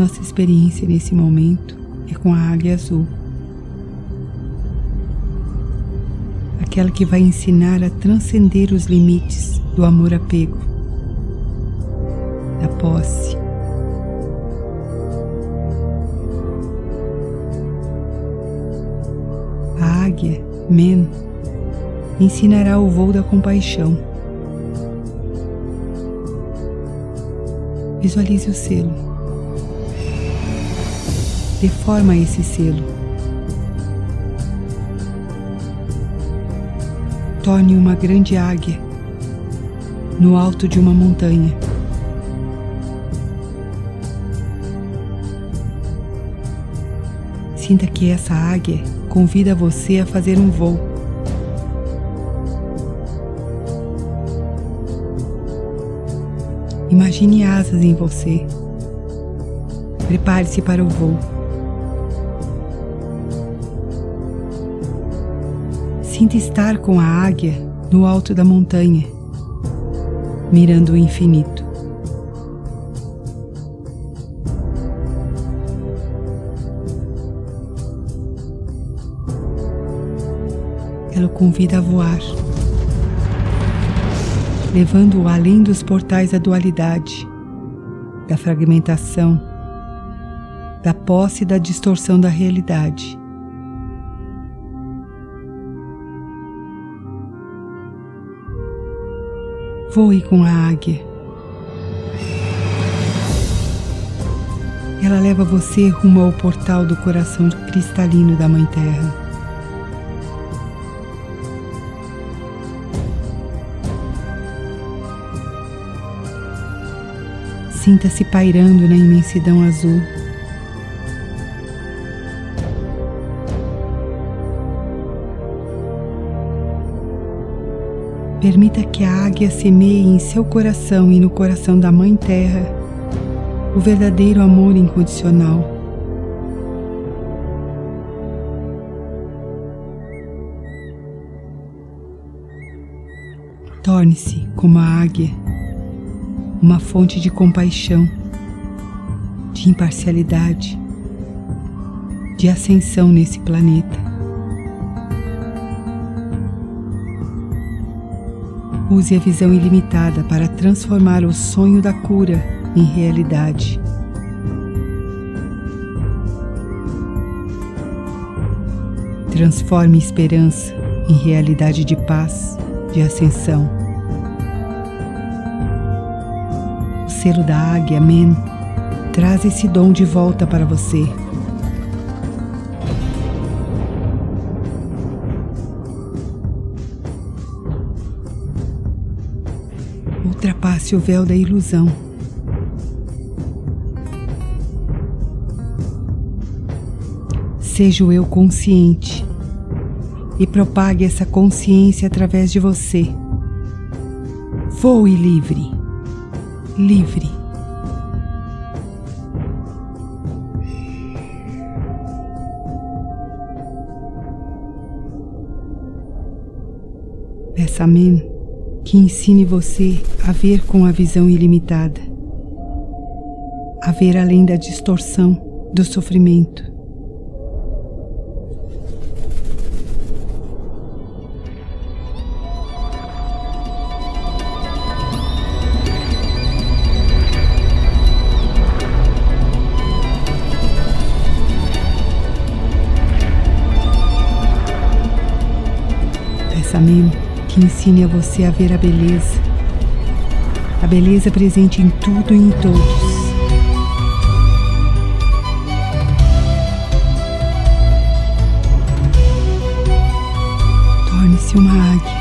Nossa experiência nesse momento é com a águia azul. Aquela que vai ensinar a transcender os limites do amor-apego, da posse. A águia, Men, ensinará o voo da compaixão. Visualize o selo dê forma a esse selo. Torne uma grande águia no alto de uma montanha. Sinta que essa águia convida você a fazer um voo. Imagine asas em você. Prepare-se para o voo. Sinta estar com a águia no alto da montanha, mirando o infinito. Ela o convida a voar, levando-o além dos portais da dualidade, da fragmentação, da posse e da distorção da realidade. Voe com a águia. Ela leva você rumo ao portal do coração cristalino da Mãe Terra. Sinta-se pairando na imensidão azul. Permita que a águia semeie em seu coração e no coração da Mãe Terra o verdadeiro amor incondicional. Torne-se, como a águia, uma fonte de compaixão, de imparcialidade, de ascensão nesse planeta. Use a visão ilimitada para transformar o sonho da cura em realidade. Transforme esperança em realidade de paz, de ascensão. O selo da águia, Men, traz esse dom de volta para você. O véu da ilusão. Seja o eu consciente e propague essa consciência através de você. Voe livre, livre. Peça que ensine você a ver com a visão ilimitada, a ver além da distorção do sofrimento. Pensamento ensine a você a ver a beleza, a beleza presente em tudo e em todos. Torne-se uma águia,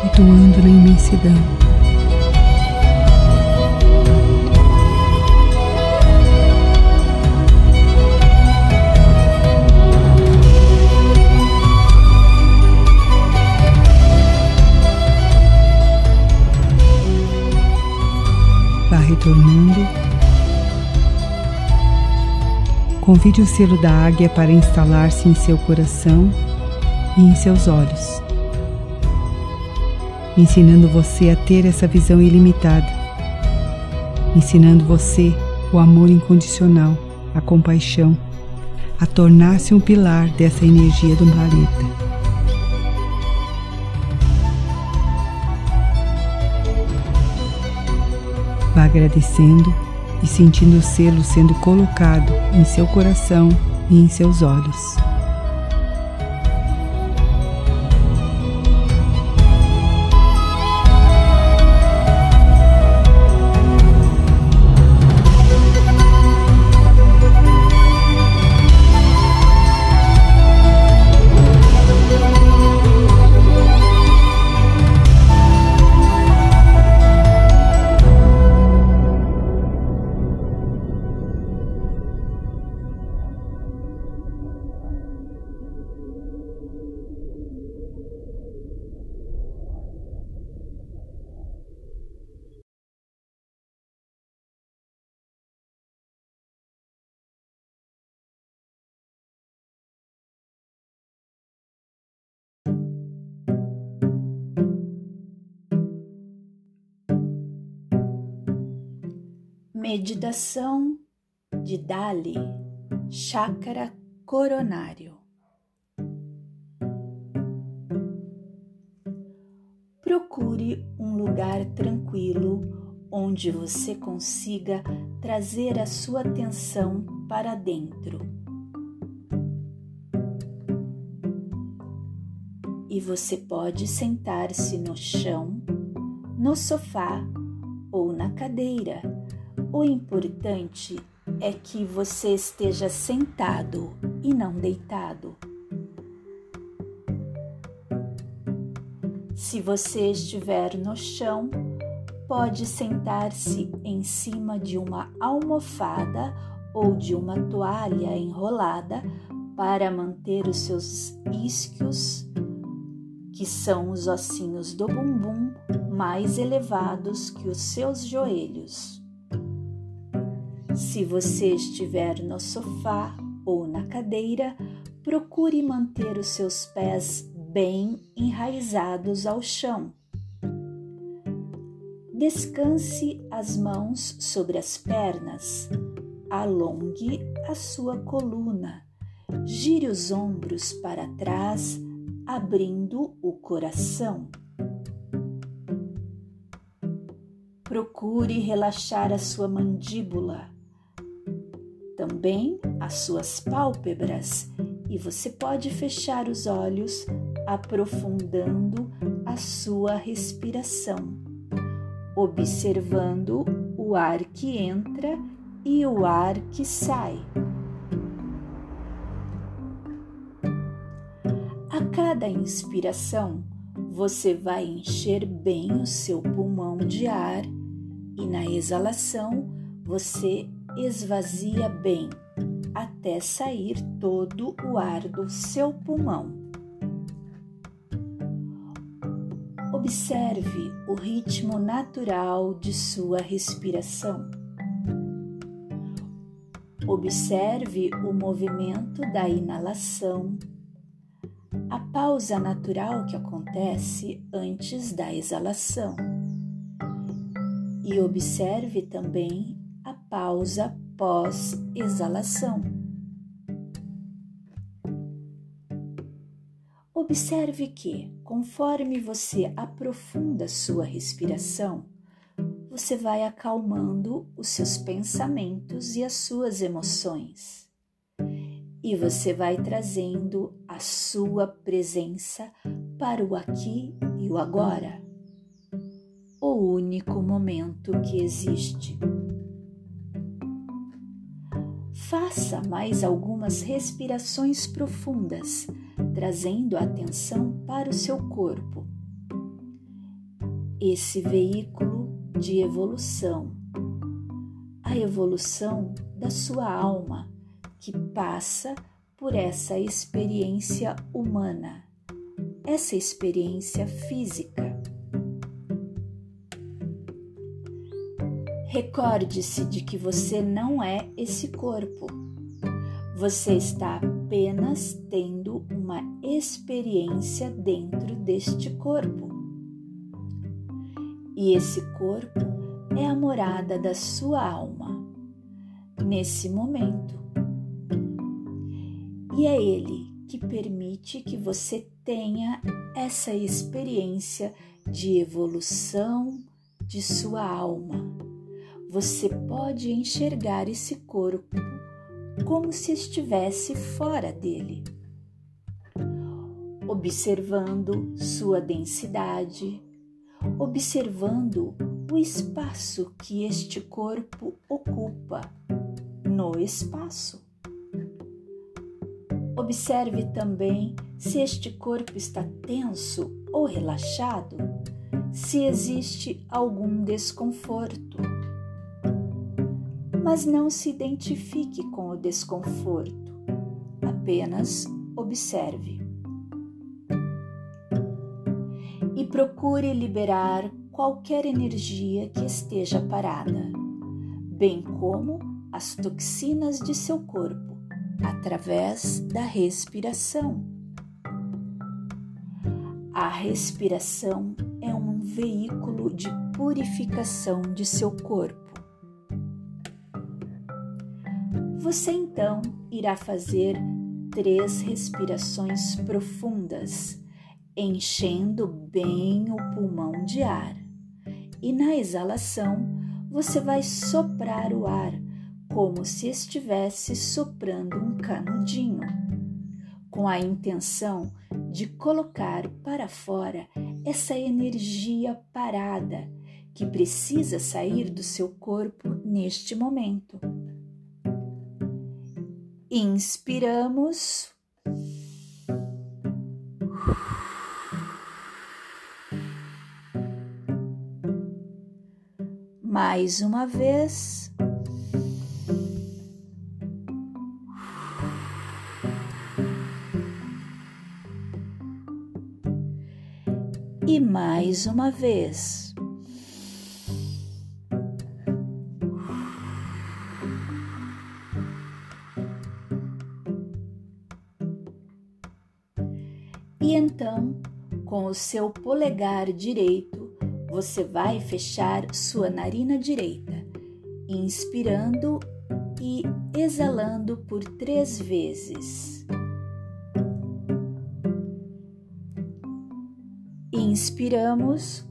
flutuando na imensidão. Retornando. Convide o selo da águia para instalar-se em seu coração e em seus olhos, ensinando você a ter essa visão ilimitada ensinando você o amor incondicional, a compaixão, a tornar-se um pilar dessa energia do planeta. Agradecendo e sentindo o selo sendo colocado em seu coração e em seus olhos. Meditação de Dali, Chácara Coronário. Procure um lugar tranquilo onde você consiga trazer a sua atenção para dentro. E você pode sentar-se no chão, no sofá ou na cadeira o importante é que você esteja sentado e não deitado. Se você estiver no chão, pode sentar-se em cima de uma almofada ou de uma toalha enrolada para manter os seus isquios, que são os ossinhos do bumbum, mais elevados que os seus joelhos. Se você estiver no sofá ou na cadeira, procure manter os seus pés bem enraizados ao chão. Descanse as mãos sobre as pernas, alongue a sua coluna, gire os ombros para trás, abrindo o coração. Procure relaxar a sua mandíbula também as suas pálpebras e você pode fechar os olhos, aprofundando a sua respiração, observando o ar que entra e o ar que sai. A cada inspiração, você vai encher bem o seu pulmão de ar e na exalação você esvazia bem até sair todo o ar do seu pulmão. Observe o ritmo natural de sua respiração. Observe o movimento da inalação, a pausa natural que acontece antes da exalação. E observe também pausa pós-exalação. Observe que, conforme você aprofunda sua respiração, você vai acalmando os seus pensamentos e as suas emoções. E você vai trazendo a sua presença para o aqui e o agora, o único momento que existe. Faça mais algumas respirações profundas, trazendo a atenção para o seu corpo. Esse veículo de evolução, a evolução da sua alma, que passa por essa experiência humana, essa experiência física Recorde-se de que você não é esse corpo. Você está apenas tendo uma experiência dentro deste corpo. E esse corpo é a morada da sua alma nesse momento. E é ele que permite que você tenha essa experiência de evolução de sua alma. Você pode enxergar esse corpo como se estivesse fora dele, observando sua densidade, observando o espaço que este corpo ocupa no espaço. Observe também se este corpo está tenso ou relaxado, se existe algum desconforto. Mas não se identifique com o desconforto, apenas observe. E procure liberar qualquer energia que esteja parada, bem como as toxinas de seu corpo através da respiração. A respiração é um veículo de purificação de seu corpo. Você então irá fazer três respirações profundas, enchendo bem o pulmão de ar e na exalação você vai soprar o ar como se estivesse soprando um canudinho, com a intenção de colocar para fora essa energia parada que precisa sair do seu corpo neste momento. Inspiramos. mais uma vez. E mais uma vez. E então, com o seu polegar direito, você vai fechar sua narina direita, inspirando e exalando por três vezes. Inspiramos.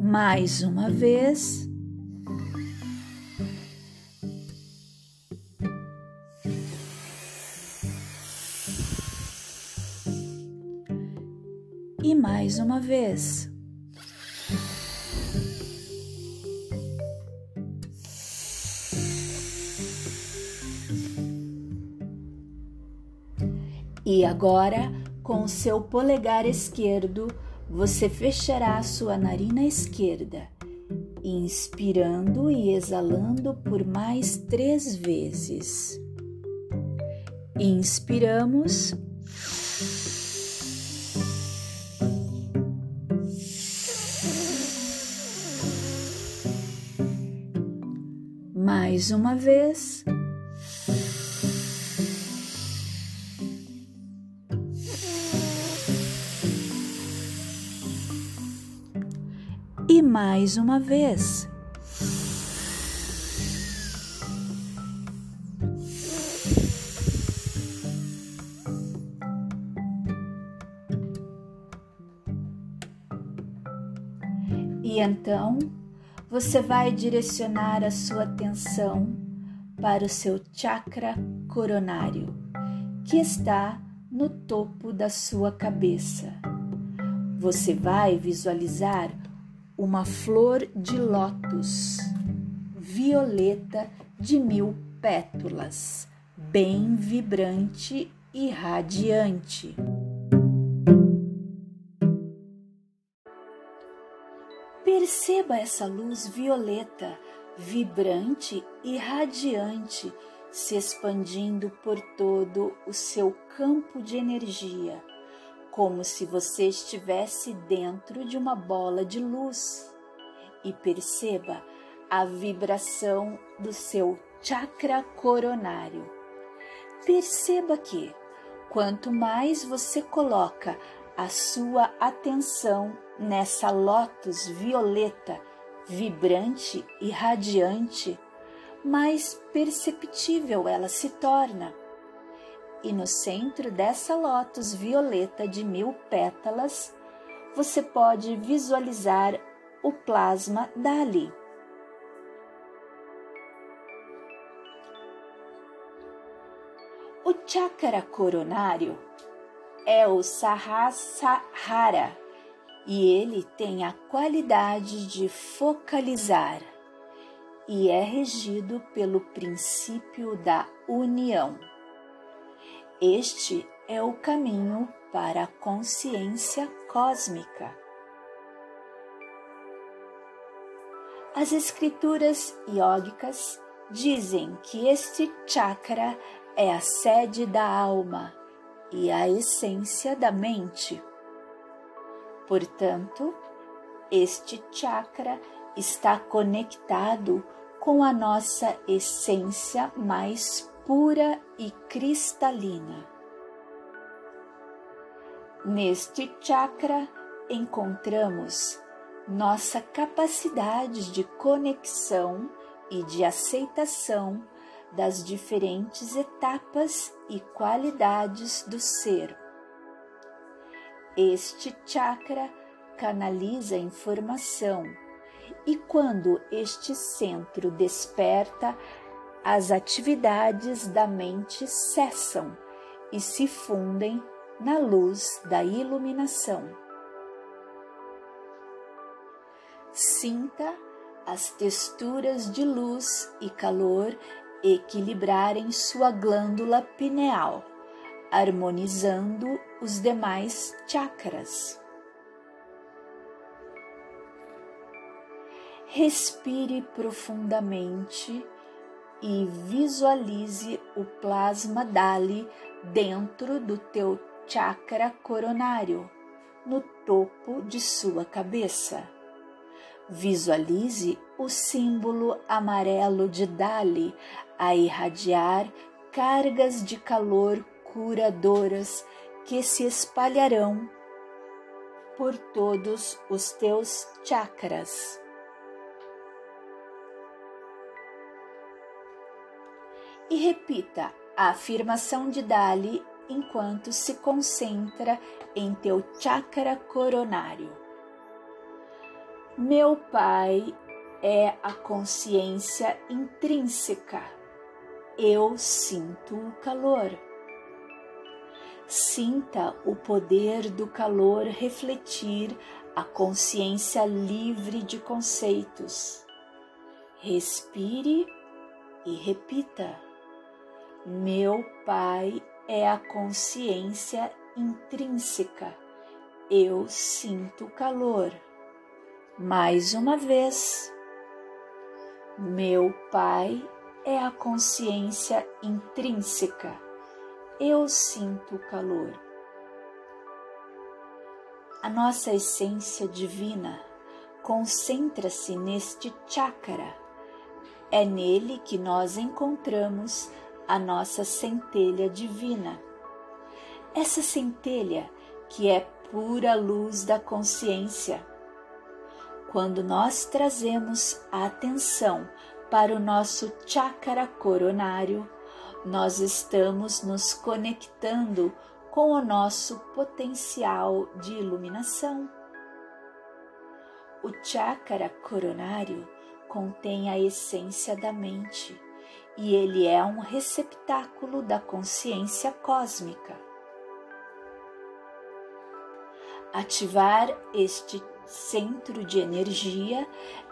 Mais uma vez. E mais uma vez. E agora, com o seu polegar esquerdo, você fechará sua narina esquerda, inspirando e exalando por mais três vezes. Inspiramos. Mais uma vez. E mais uma vez. E então você vai direcionar a sua atenção para o seu chakra coronário, que está no topo da sua cabeça. Você vai visualizar uma flor de lótus violeta de mil pétalas, bem vibrante e radiante. Perceba essa luz violeta, vibrante e radiante, se expandindo por todo o seu campo de energia, como se você estivesse dentro de uma bola de luz. E perceba a vibração do seu chakra coronário. Perceba que, quanto mais você coloca a sua atenção nessa lótus violeta, vibrante e radiante, mais perceptível ela se torna. E no centro dessa lótus violeta de mil pétalas, você pode visualizar o plasma Dali. O chakra coronário é o Sahasrara e ele tem a qualidade de focalizar e é regido pelo princípio da união. Este é o caminho para a consciência cósmica. As escrituras yógicas dizem que este chakra é a sede da alma e a essência da mente. Portanto, este chakra está conectado com a nossa essência mais pura e cristalina. Neste chakra encontramos nossa capacidade de conexão e de aceitação das diferentes etapas e qualidades do ser. Este chakra canaliza informação e quando este centro desperta, as atividades da mente cessam e se fundem na luz da iluminação. Sinta as texturas de luz e calor equilibrarem sua glândula pineal, harmonizando os demais chakras. Respire profundamente e visualize o plasma Dali dentro do teu chakra coronário, no topo de sua cabeça. Visualize o símbolo amarelo de Dali a irradiar cargas de calor curadoras que se espalharão por todos os teus chakras. E repita a afirmação de Dali enquanto se concentra em teu chakra coronário. Meu Pai é a consciência intrínseca. Eu sinto o calor. Sinta o poder do calor refletir a consciência livre de conceitos. Respire e repita: Meu Pai é a consciência intrínseca. Eu sinto calor. Mais uma vez. Meu Pai é a consciência intrínseca. Eu sinto o calor. A nossa essência divina concentra-se neste chakra. É nele que nós encontramos a nossa centelha divina. Essa centelha que é pura luz da consciência quando nós trazemos a atenção para o nosso chakra coronário, nós estamos nos conectando com o nosso potencial de iluminação. O chakra coronário contém a essência da mente e ele é um receptáculo da consciência cósmica. Ativar este centro de energia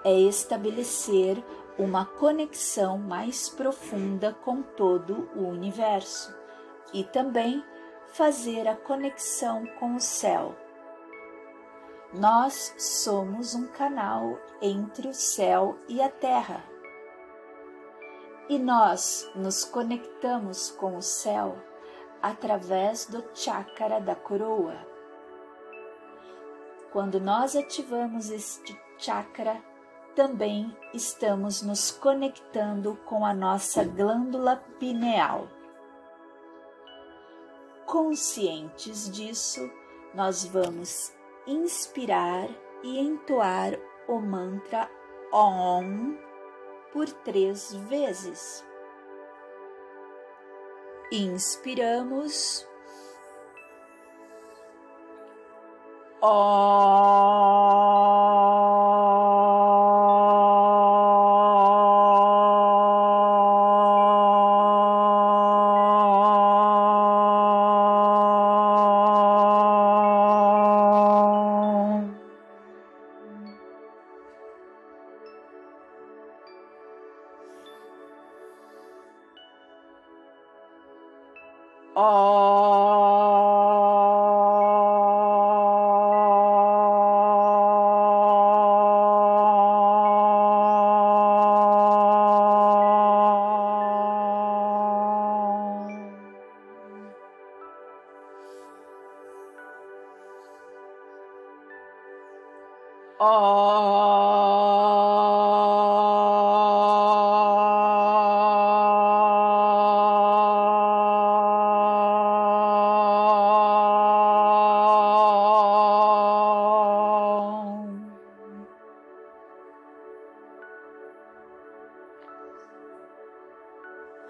é estabelecer uma conexão mais profunda com todo o universo e também fazer a conexão com o céu. Nós somos um canal entre o céu e a terra. E nós nos conectamos com o céu através do chakra da coroa quando nós ativamos este chakra, também estamos nos conectando com a nossa glândula pineal. Conscientes disso, nós vamos inspirar e entoar o mantra OM por três vezes. Inspiramos. OM.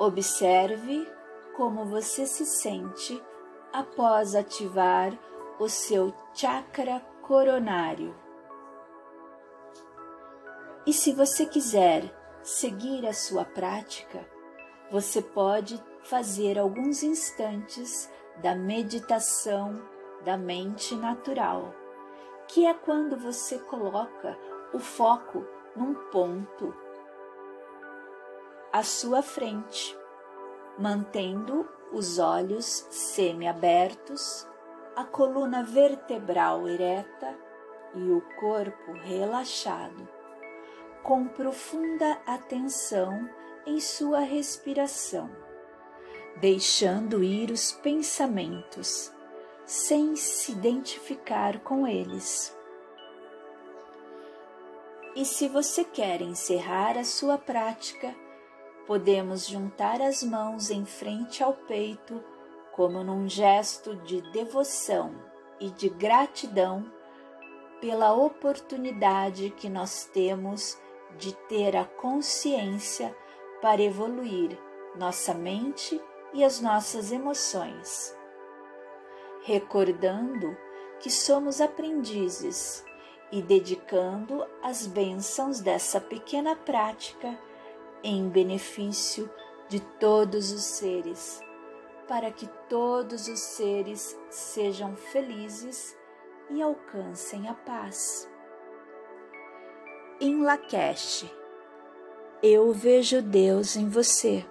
Observe como você se sente após ativar o seu chakra coronário. E se você quiser seguir a sua prática, você pode fazer alguns instantes da meditação da mente natural, que é quando você coloca o foco num ponto à sua frente mantendo os olhos semiabertos, a coluna vertebral ereta e o corpo relaxado, com profunda atenção em sua respiração, deixando ir os pensamentos, sem se identificar com eles. E se você quer encerrar a sua prática, podemos juntar as mãos em frente ao peito, como num gesto de devoção e de gratidão pela oportunidade que nós temos de ter a consciência para evoluir nossa mente e as nossas emoções. Recordando que somos aprendizes e dedicando as bênçãos dessa pequena prática em benefício de todos os seres, para que todos os seres sejam felizes e alcancem a paz. Em Lakesh, eu vejo Deus em você.